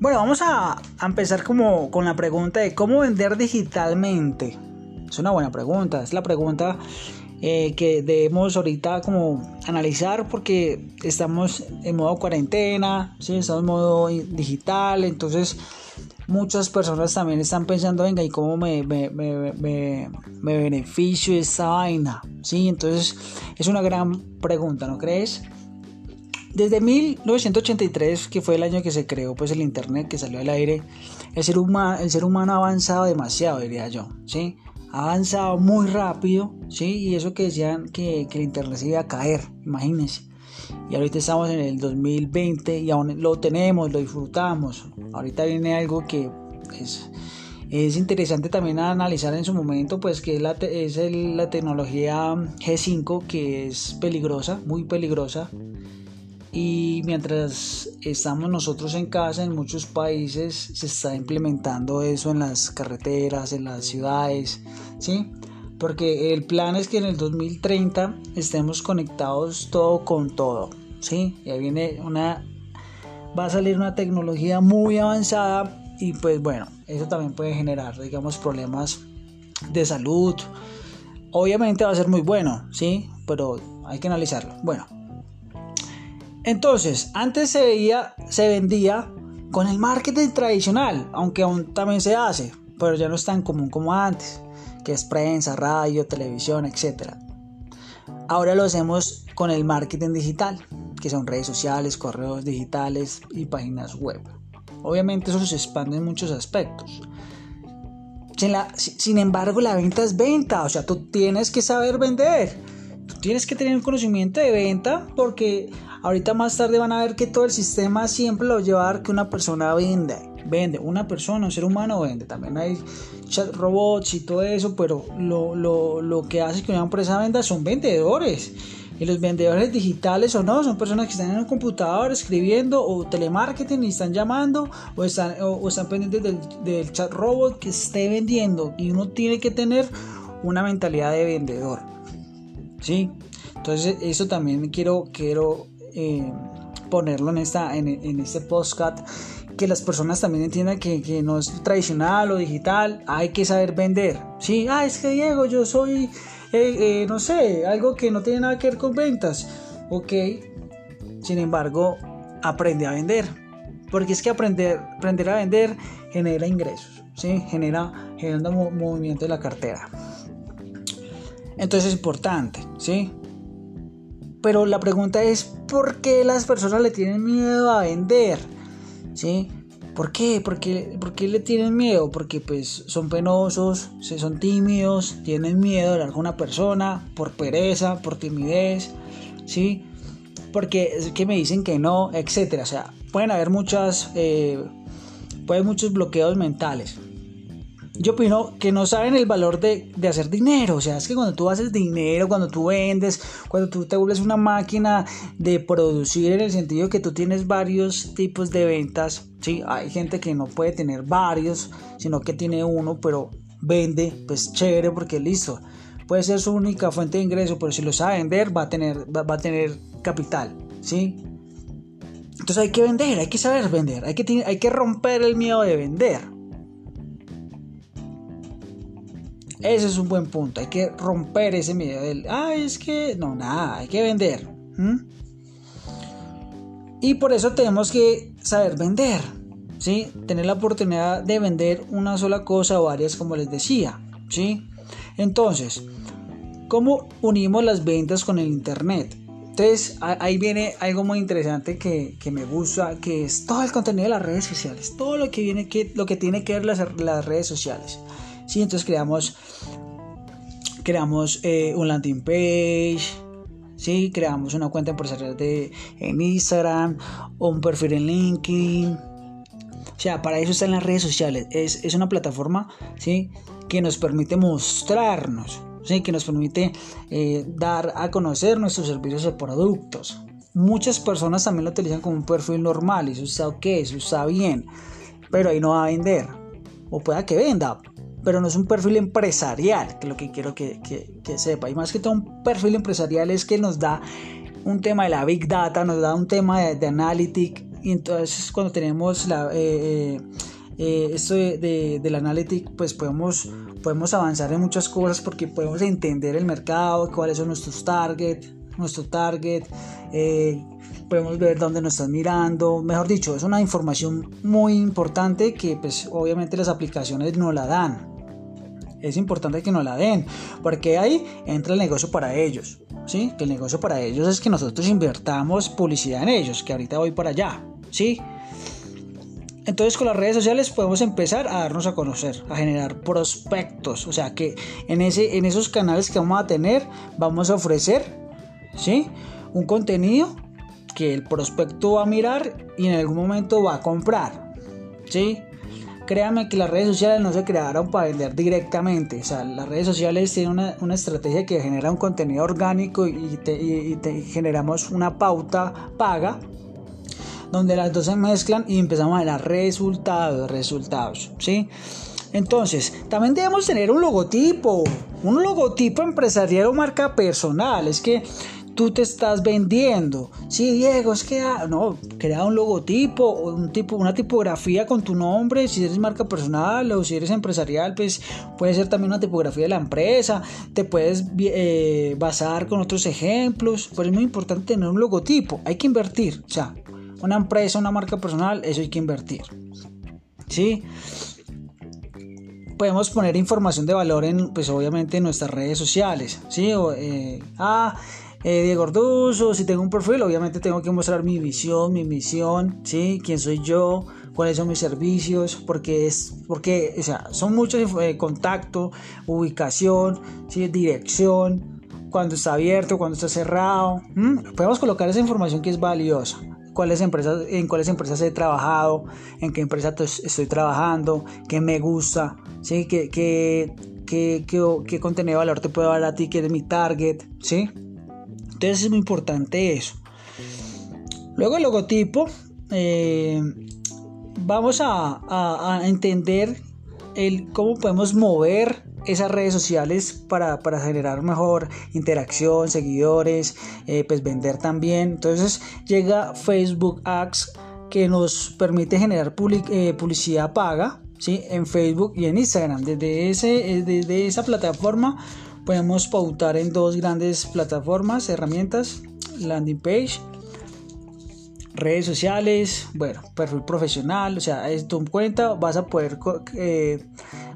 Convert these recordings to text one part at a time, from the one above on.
Bueno, vamos a, empezar como con la pregunta de cómo vender digitalmente. Es una buena pregunta, es la pregunta eh, que debemos ahorita como analizar porque estamos en modo cuarentena, ¿sí? estamos en modo digital, entonces muchas personas también están pensando, venga, ¿y cómo me, me, me, me, beneficio esa vaina? ¿Sí? Entonces es una gran pregunta, ¿no crees? Desde 1983, que fue el año que se creó pues el internet, que salió al aire, el ser, humano, el ser humano ha avanzado demasiado, diría yo, ¿sí? Ha avanzado muy rápido, ¿sí? Y eso que decían que, que el internet se iba a caer, imagínense. Y ahorita estamos en el 2020 y aún lo tenemos, lo disfrutamos. Ahorita viene algo que es, es interesante también analizar en su momento, pues que es, la, es la tecnología G5 que es peligrosa, muy peligrosa y mientras estamos nosotros en casa, en muchos países se está implementando eso en las carreteras, en las ciudades, ¿sí? Porque el plan es que en el 2030 estemos conectados todo con todo, ¿sí? Y ahí viene una... Va a salir una tecnología muy avanzada y pues bueno, eso también puede generar, digamos, problemas de salud. Obviamente va a ser muy bueno, ¿sí? Pero hay que analizarlo. Bueno, entonces, antes se veía, se vendía con el marketing tradicional, aunque aún también se hace, pero ya no es tan común como antes, que es prensa, radio, televisión, etc. Ahora lo hacemos con el marketing digital, que son redes sociales, correos digitales y páginas web. Obviamente eso se expande en muchos aspectos. Sin, sin embargo, la venta es venta, o sea, tú tienes que saber vender. Tienes que tener un conocimiento de venta porque Ahorita más tarde van a ver que todo el sistema siempre lo lleva a dar que una persona vende. Vende, una persona, un ser humano vende. También hay chat robots y todo eso, pero lo, lo, lo que hace que una empresa venda son vendedores. Y los vendedores digitales o no, son personas que están en un computador escribiendo o telemarketing y están llamando o están, o, están pendientes del, chat robot que esté vendiendo. Y uno tiene que tener una mentalidad de vendedor. ¿Sí? Entonces eso también quiero, quiero eh, ponerlo en, esta, en, este podcast, que las personas también entiendan que, no es tradicional o digital, hay que saber vender. Sí, ah, es que Diego, yo soy, eh, eh, no sé, algo que no tiene nada que ver con ventas. Ok, sin embargo, aprende a vender. Porque es que aprender, aprender a vender genera ingresos, ¿sí? genera, genera movimiento de la cartera. Entonces es importante, ¿sí? Pero la pregunta es, ¿por qué las personas le tienen miedo a vender? ¿Sí? ¿Por qué? ¿Por qué, ¿Por qué le tienen miedo? Porque pues son penosos, son tímidos, tienen miedo de hablar con una persona por pereza, por timidez, ¿sí? Porque es que me dicen que no, etcétera. O sea, pueden haber muchas, eh, pueden muchos bloqueos mentales yo opino que no saben el valor de, hacer dinero. O sea, es que cuando tú haces dinero, cuando tú vendes, cuando tú te vuelves una máquina de producir en el sentido que tú tienes varios tipos de ventas. Sí, hay gente que no puede tener varios, sino que tiene uno, pero vende, pues chévere porque listo. Puede ser su única fuente de ingreso, pero si lo sabe vender va a tener, va, a tener capital. ¿sí? Entonces hay que vender, hay que saber vender, hay que, hay que romper el miedo de vender. Ese es un buen punto. Hay que romper ese miedo del, ah, es que, no, nada, hay que vender. Y por eso tenemos que saber vender. ¿sí? Tener la oportunidad de vender una sola cosa o varias, como les decía. ¿sí? Entonces, ¿cómo unimos las ventas con el Internet? Entonces, ahí viene algo muy interesante que, me gusta, que es todo el contenido de las redes sociales, todo lo que viene, que, lo que tiene que ver las, las redes sociales. ¿Sí? Entonces creamos, creamos eh, un landing page, ¿sí? creamos una cuenta empresarial de, en Instagram, un perfil en LinkedIn. O sea, para eso están las redes sociales. Es, es una plataforma ¿sí? que nos permite mostrarnos, ¿sí? que nos permite eh, dar a conocer nuestros servicios o productos. Muchas personas también lo utilizan como un perfil normal y eso está ok, eso está bien, pero ahí no va a vender. O pueda que venda, pero no es un perfil empresarial, que es lo que quiero que, sepa. Y más que todo un perfil empresarial es que nos da un tema de la Big Data, nos da un tema de, de Analytics, y entonces cuando tenemos la, eh, eh, esto de, del analytics, pues podemos, podemos avanzar en muchas cosas porque podemos entender el mercado, cuáles son nuestros targets, nuestro target, eh, podemos ver dónde nos están mirando, mejor dicho, es una información muy importante que pues obviamente las aplicaciones no la dan. Es importante que nos la den, porque ahí entra el negocio para ellos. ¿sí? Que el negocio para ellos es que nosotros invertamos publicidad en ellos, que ahorita voy para allá. ¿sí? Entonces con las redes sociales podemos empezar a darnos a conocer, a generar prospectos. O sea que en, ese, en esos canales que vamos a tener vamos a ofrecer ¿sí? Un contenido que el prospecto va a mirar y en algún momento va a comprar. ¿sí? Créame que las redes sociales no se crearon para vender directamente. O sea, las redes sociales tienen una, estrategia que genera un contenido orgánico y, y generamos una pauta paga donde las dos se mezclan y empezamos a ver resultados, resultados, ¿sí? Entonces, también debemos tener un logotipo, un logotipo empresarial o marca personal. Es que tú te estás vendiendo. Sí, Diego, es que ah, no, crea un logotipo, un tipo, una tipografía con tu nombre, si eres marca personal o si eres empresarial, pues puede ser también una tipografía de la empresa, te puedes eh, basar con otros ejemplos, pero es muy importante tener un logotipo, hay que invertir, o sea, una empresa, una marca personal, eso hay que invertir. ¿Sí? Podemos poner información de valor en, pues obviamente, en nuestras redes sociales. ¿Sí? O, eh, ah, eh, Diego Orduzo, si tengo un perfil, obviamente tengo que mostrar mi visión, mi misión, ¿sí? ¿Quién soy yo? cuáles son mis servicios, porque es, porque, o sea, son muchos eh, contacto, ubicación, ¿sí? dirección, cuando está abierto, cuando está cerrado. Podemos colocar esa información que es valiosa cuáles empresas, en cuáles empresas he trabajado, en qué empresa estoy trabajando, qué me gusta, ¿sí? qué, qué, qué, qué, contenido de valor te puedo dar a ti, qué es mi target. ¿sí? Entonces es muy importante eso. Luego el logotipo, eh, vamos a, entender el cómo podemos mover esas redes sociales para, generar mejor interacción, seguidores, eh, pues vender también. Entonces llega Facebook Ads que nos permite generar eh, publicidad paga ¿sí? en Facebook y en Instagram. Desde, ese, desde esa plataforma podemos pautar en dos grandes plataformas, herramientas, landing page redes sociales, bueno, perfil profesional, o sea, es tu cuenta, vas a poder,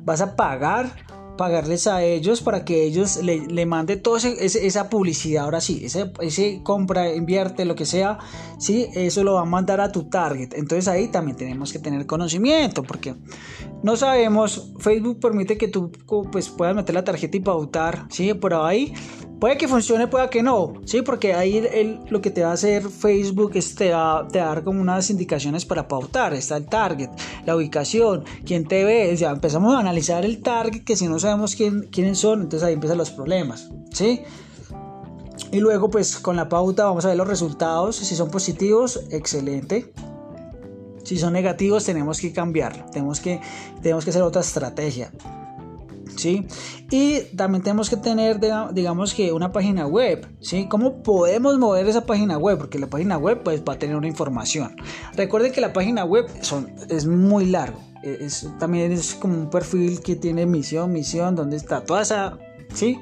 vas a pagar pagarles a ellos para que ellos le, le mande toda esa publicidad. Ahora sí, ese, ese, compra, invierte, lo que sea, sí, eso lo va a mandar a tu target. Entonces ahí también tenemos que tener conocimiento porque no sabemos, Facebook permite que tú pues, puedas meter la tarjeta y pautar, sí, pero ahí Puede que funcione, puede que no, ¿sí? Porque ahí lo que te va a hacer Facebook es te va, te a dar como unas indicaciones para pautar. Está el target, la ubicación, quién te ve. Ya empezamos a analizar el target, que si no sabemos quién, quiénes son, entonces ahí empiezan los problemas, ¿sí? Y luego, pues con la pauta vamos a ver los resultados. Si son positivos, excelente. Si son negativos, tenemos que cambiar. Tenemos que, tenemos que hacer otra estrategia. ¿sí? Y también tenemos que tener, digamos que una página web, ¿sí? ¿Cómo podemos mover esa página web? Porque la página web pues va a tener una información. Recuerden que la página web son, es muy largo. Es, también es como un perfil que tiene misión, misión, donde está toda esa, ¿sí?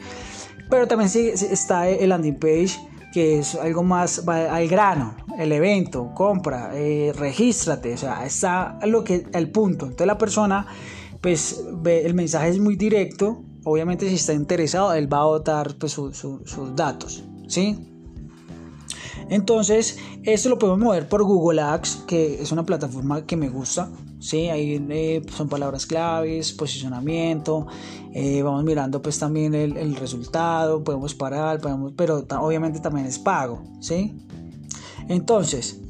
Pero también sí, está el landing page, que es algo más al grano, el evento, compra, eh, regístrate, o sea, está lo que, el punto. Entonces la persona pues el mensaje es muy directo. Obviamente si está interesado, él va a votar pues, sus datos. ¿sí? Entonces, esto lo podemos mover por Google Ads, que es una plataforma que me gusta. ¿Sí? Ahí eh, son palabras claves, posicionamiento. Eh, vamos mirando pues también el, resultado. Podemos parar, podemos, pero obviamente también es pago. ¿sí? Entonces,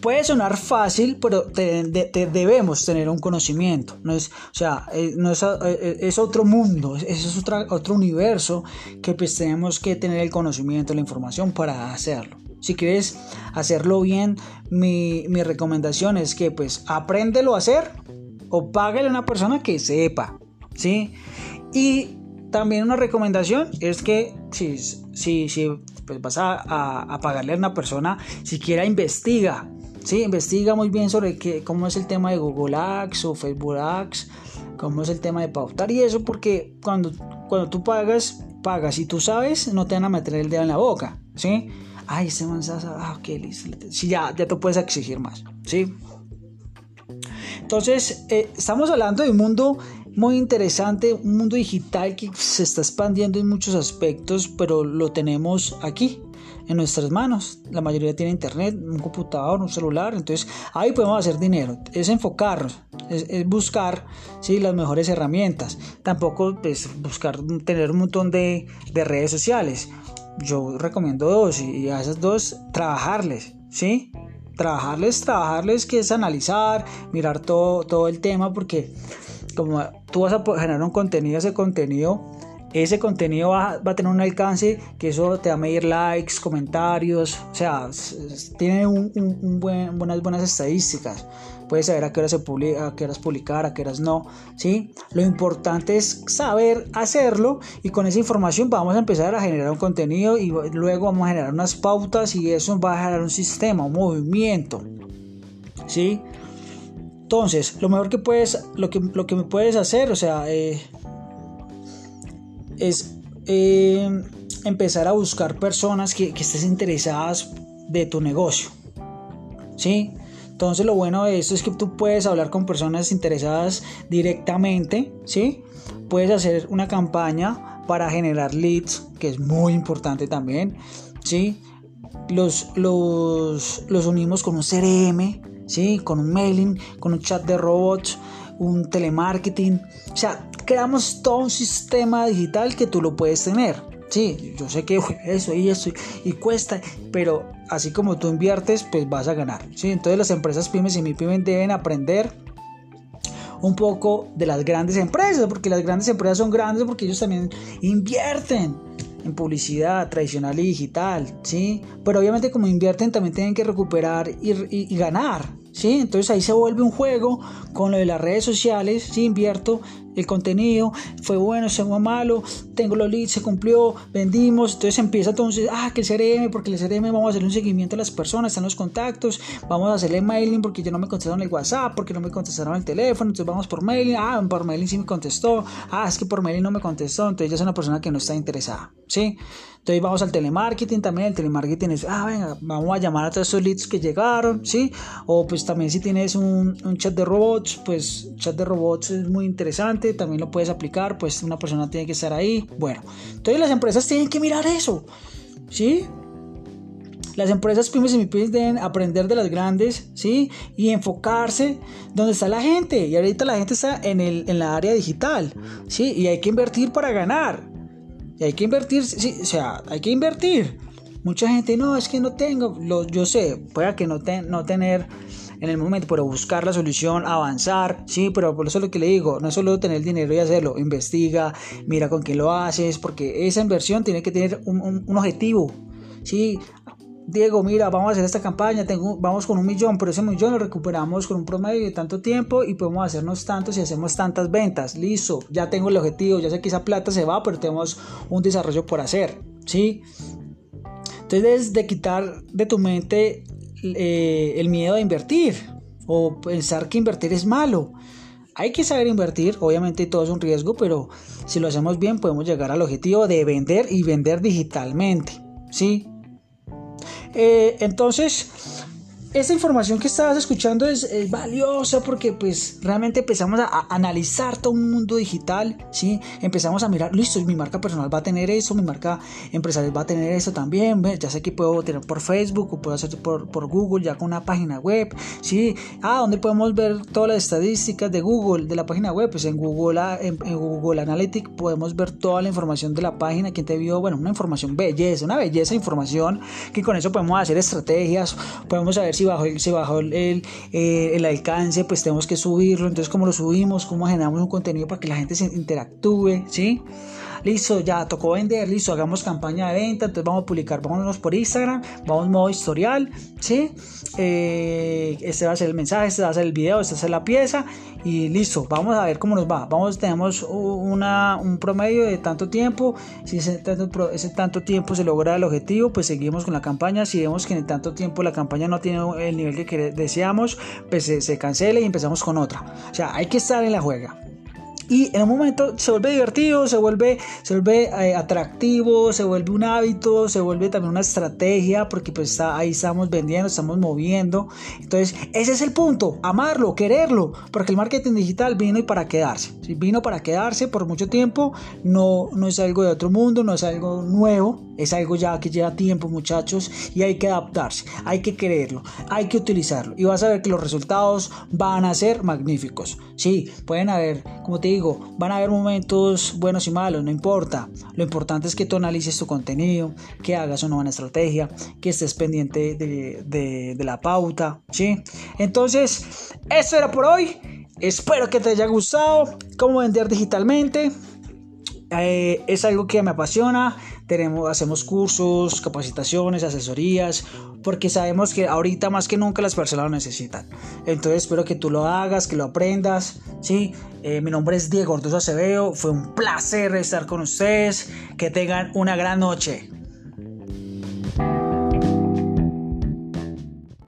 puede sonar fácil, pero debemos tener un conocimiento. No es, o sea, eh, no es, es otro mundo, es, es otro universo que pues tenemos que tener el conocimiento, la información para hacerlo. Si quieres hacerlo bien, mi, mi recomendación es que pues apréndelo a hacer o págale a una persona que sepa, ¿sí? Y también una recomendación es que si, si, si pues vas a, a, pagarle a una persona, siquiera investiga, ¿sí? Investiga muy bien sobre qué, cómo es el tema de Google Ads o Facebook Ads, cómo es el tema de pautar y eso porque cuando, cuando tú pagas, pagas y tú sabes, no te van a meter el dedo en la boca, ¿sí? Ay, ese mensaje, ah, ok, listo. Sí, ya, ya te puedes exigir más, ¿sí? Entonces, eh, estamos hablando de un mundo muy interesante, un mundo digital que se está expandiendo en muchos aspectos, pero lo tenemos aquí, en nuestras manos. La mayoría tiene internet, un computador, un celular, entonces ahí podemos hacer dinero. Es enfocarnos, es, buscar ¿sí? las mejores herramientas. Tampoco es pues, buscar tener un montón de, de redes sociales. Yo recomiendo dos y a esas dos trabajarles, ¿sí? trabajarles, trabajarles, que es analizar, mirar todo, todo el tema, porque como tú vas a generar un contenido, ese contenido, ese contenido va, a tener un alcance que eso te va a medir likes, comentarios, o sea, tiene un, buenas, buenas estadísticas puedes saber a qué hora se publica, a qué horas publicar, a qué horas no, ¿sí? Lo importante es saber hacerlo y con esa información vamos a empezar a generar un contenido y luego vamos a generar unas pautas y eso va a generar un sistema, un movimiento, ¿sí? Entonces, lo mejor que puedes, lo que, lo que puedes hacer, o sea, eh, es eh, empezar a buscar personas que, que estés interesadas de tu negocio, ¿sí? Entonces lo bueno de esto es que tú puedes hablar con personas interesadas directamente, ¿sí? Puedes hacer una campaña para generar leads, que es muy importante también, ¿sí? Los, los, los unimos con un CRM, ¿sí? Con un mailing, con un chat de robots, un telemarketing. O sea, creamos todo un sistema digital que tú lo puedes tener. Sí, yo sé que eso y eso y cuesta, pero así como tú inviertes, pues vas a ganar. ¿sí? Entonces las empresas pymes y mi pymes deben aprender un poco de las grandes empresas, porque las grandes empresas son grandes porque ellos también invierten en publicidad tradicional y digital, ¿sí? Pero obviamente como invierten también tienen que recuperar y, y ganar, ¿sí? Entonces ahí se vuelve un juego con lo de las redes sociales, si invierto el contenido, fue bueno, se fue malo, tengo los leads, se cumplió, vendimos, entonces empieza entonces, ah, que el CRM, porque el CRM vamos a hacer un seguimiento a las personas, están los contactos, vamos a hacerle mailing porque ya no me contestaron el WhatsApp, porque no me contestaron el teléfono, entonces vamos por mailing, ah, por mailing sí me contestó, ah, es que por mailing no me contestó, entonces ya es una persona que no está interesada, ¿sí? Entonces vamos al telemarketing también, el telemarketing es, ah, venga, vamos a llamar a todos esos leads que llegaron, ¿sí? O pues también si tienes un, chat de robots, pues chat de robots es muy interesante, también lo puedes aplicar, pues una persona tiene que estar ahí. Bueno, entonces las empresas tienen que mirar eso, ¿sí? Las empresas pymes y pymes deben aprender de las grandes, ¿sí? Y enfocarse donde está la gente. Y ahorita la gente está en, el, en la área digital, ¿sí? Y hay que invertir para ganar. Y hay que invertir, sí, o sea, hay que invertir. Mucha gente, no, es que no tengo, lo, yo sé, pueda que no, no tener en el momento, pero buscar la solución, avanzar, sí, pero por eso es lo que le digo, no es solo tener el dinero y hacerlo, investiga, mira con quién lo haces, porque esa inversión tiene que tener un, un, objetivo, sí. Diego, mira, vamos a hacer esta campaña, vamos con un millón, pero ese millón lo recuperamos con un promedio de tanto tiempo y podemos hacernos tantos y hacemos tantas ventas. Listo, ya tengo el objetivo, ya sé que esa plata se va, pero tenemos un desarrollo por hacer, ¿sí? Entonces de quitar de tu mente eh, el miedo a invertir o pensar que invertir es malo. Hay que saber invertir, obviamente todo es un riesgo, pero si lo hacemos bien podemos llegar al objetivo de vender y vender digitalmente, ¿sí? Eh, entonces, esta información que estabas escuchando es, valiosa porque pues realmente empezamos a, analizar todo un mundo digital, ¿sí? Empezamos a mirar, listo, mi marca personal va a tener eso, mi marca empresarial va a tener eso también, ya sé que puedo tener por Facebook o puedo hacer por, Google ya con una página web, ¿sí? Ah, ¿dónde podemos ver todas las estadísticas de Google, de la página web? Pues en Google, en, Google Analytics podemos ver toda la información de la página, quién te vio, bueno, una información belleza, una belleza de información que con eso podemos hacer estrategias, podemos saber si bajó, se bajó el, eh, el, alcance, pues tenemos que subirlo. Entonces, ¿cómo lo subimos? ¿Cómo generamos un contenido para que la gente se interactúe? ¿Sí? Listo, ya tocó vender, listo, hagamos campaña de venta, entonces vamos a publicar, vámonos por Instagram, vamos modo historial, ¿sí? Eh, este va a ser el mensaje, este va a ser el video, esta va a ser la pieza y listo, vamos a ver cómo nos va. Vamos, tenemos un promedio de tanto tiempo, si ese tanto, tiempo se logra el objetivo, pues seguimos con la campaña, si vemos que en tanto tiempo la campaña no tiene el nivel que deseamos, pues se cancela y empezamos con otra. O sea, hay que estar en la juega y en un momento se vuelve divertido, se vuelve, se vuelve eh, atractivo, se vuelve un hábito, se vuelve también una estrategia porque pues está, ahí estamos vendiendo, estamos moviendo. Entonces ese es el punto, amarlo, quererlo, porque el marketing digital vino y para quedarse, vino para quedarse por mucho tiempo, no, no es algo de otro mundo, no es algo nuevo, es algo ya que lleva tiempo muchachos y hay que adaptarse, hay que quererlo, hay que utilizarlo y vas a ver que los resultados van a ser magníficos. Sí, pueden haber, como te digo, van a haber momentos buenos y malos, no importa. Lo importante es que tú analices tu contenido, que hagas una buena estrategia, que estés pendiente de, la pauta, ¿sí? Entonces, eso era por hoy. Espero que te haya gustado cómo vender digitalmente. Eh, es algo que me apasiona. Tenemos, hacemos cursos, capacitaciones, asesorías, porque sabemos que ahorita más que nunca las personas lo necesitan. Entonces espero que tú lo hagas, que lo aprendas. ¿sí? Eh, mi nombre es Diego Ortiz Acevedo. Fue un placer estar con ustedes. Que tengan una gran noche.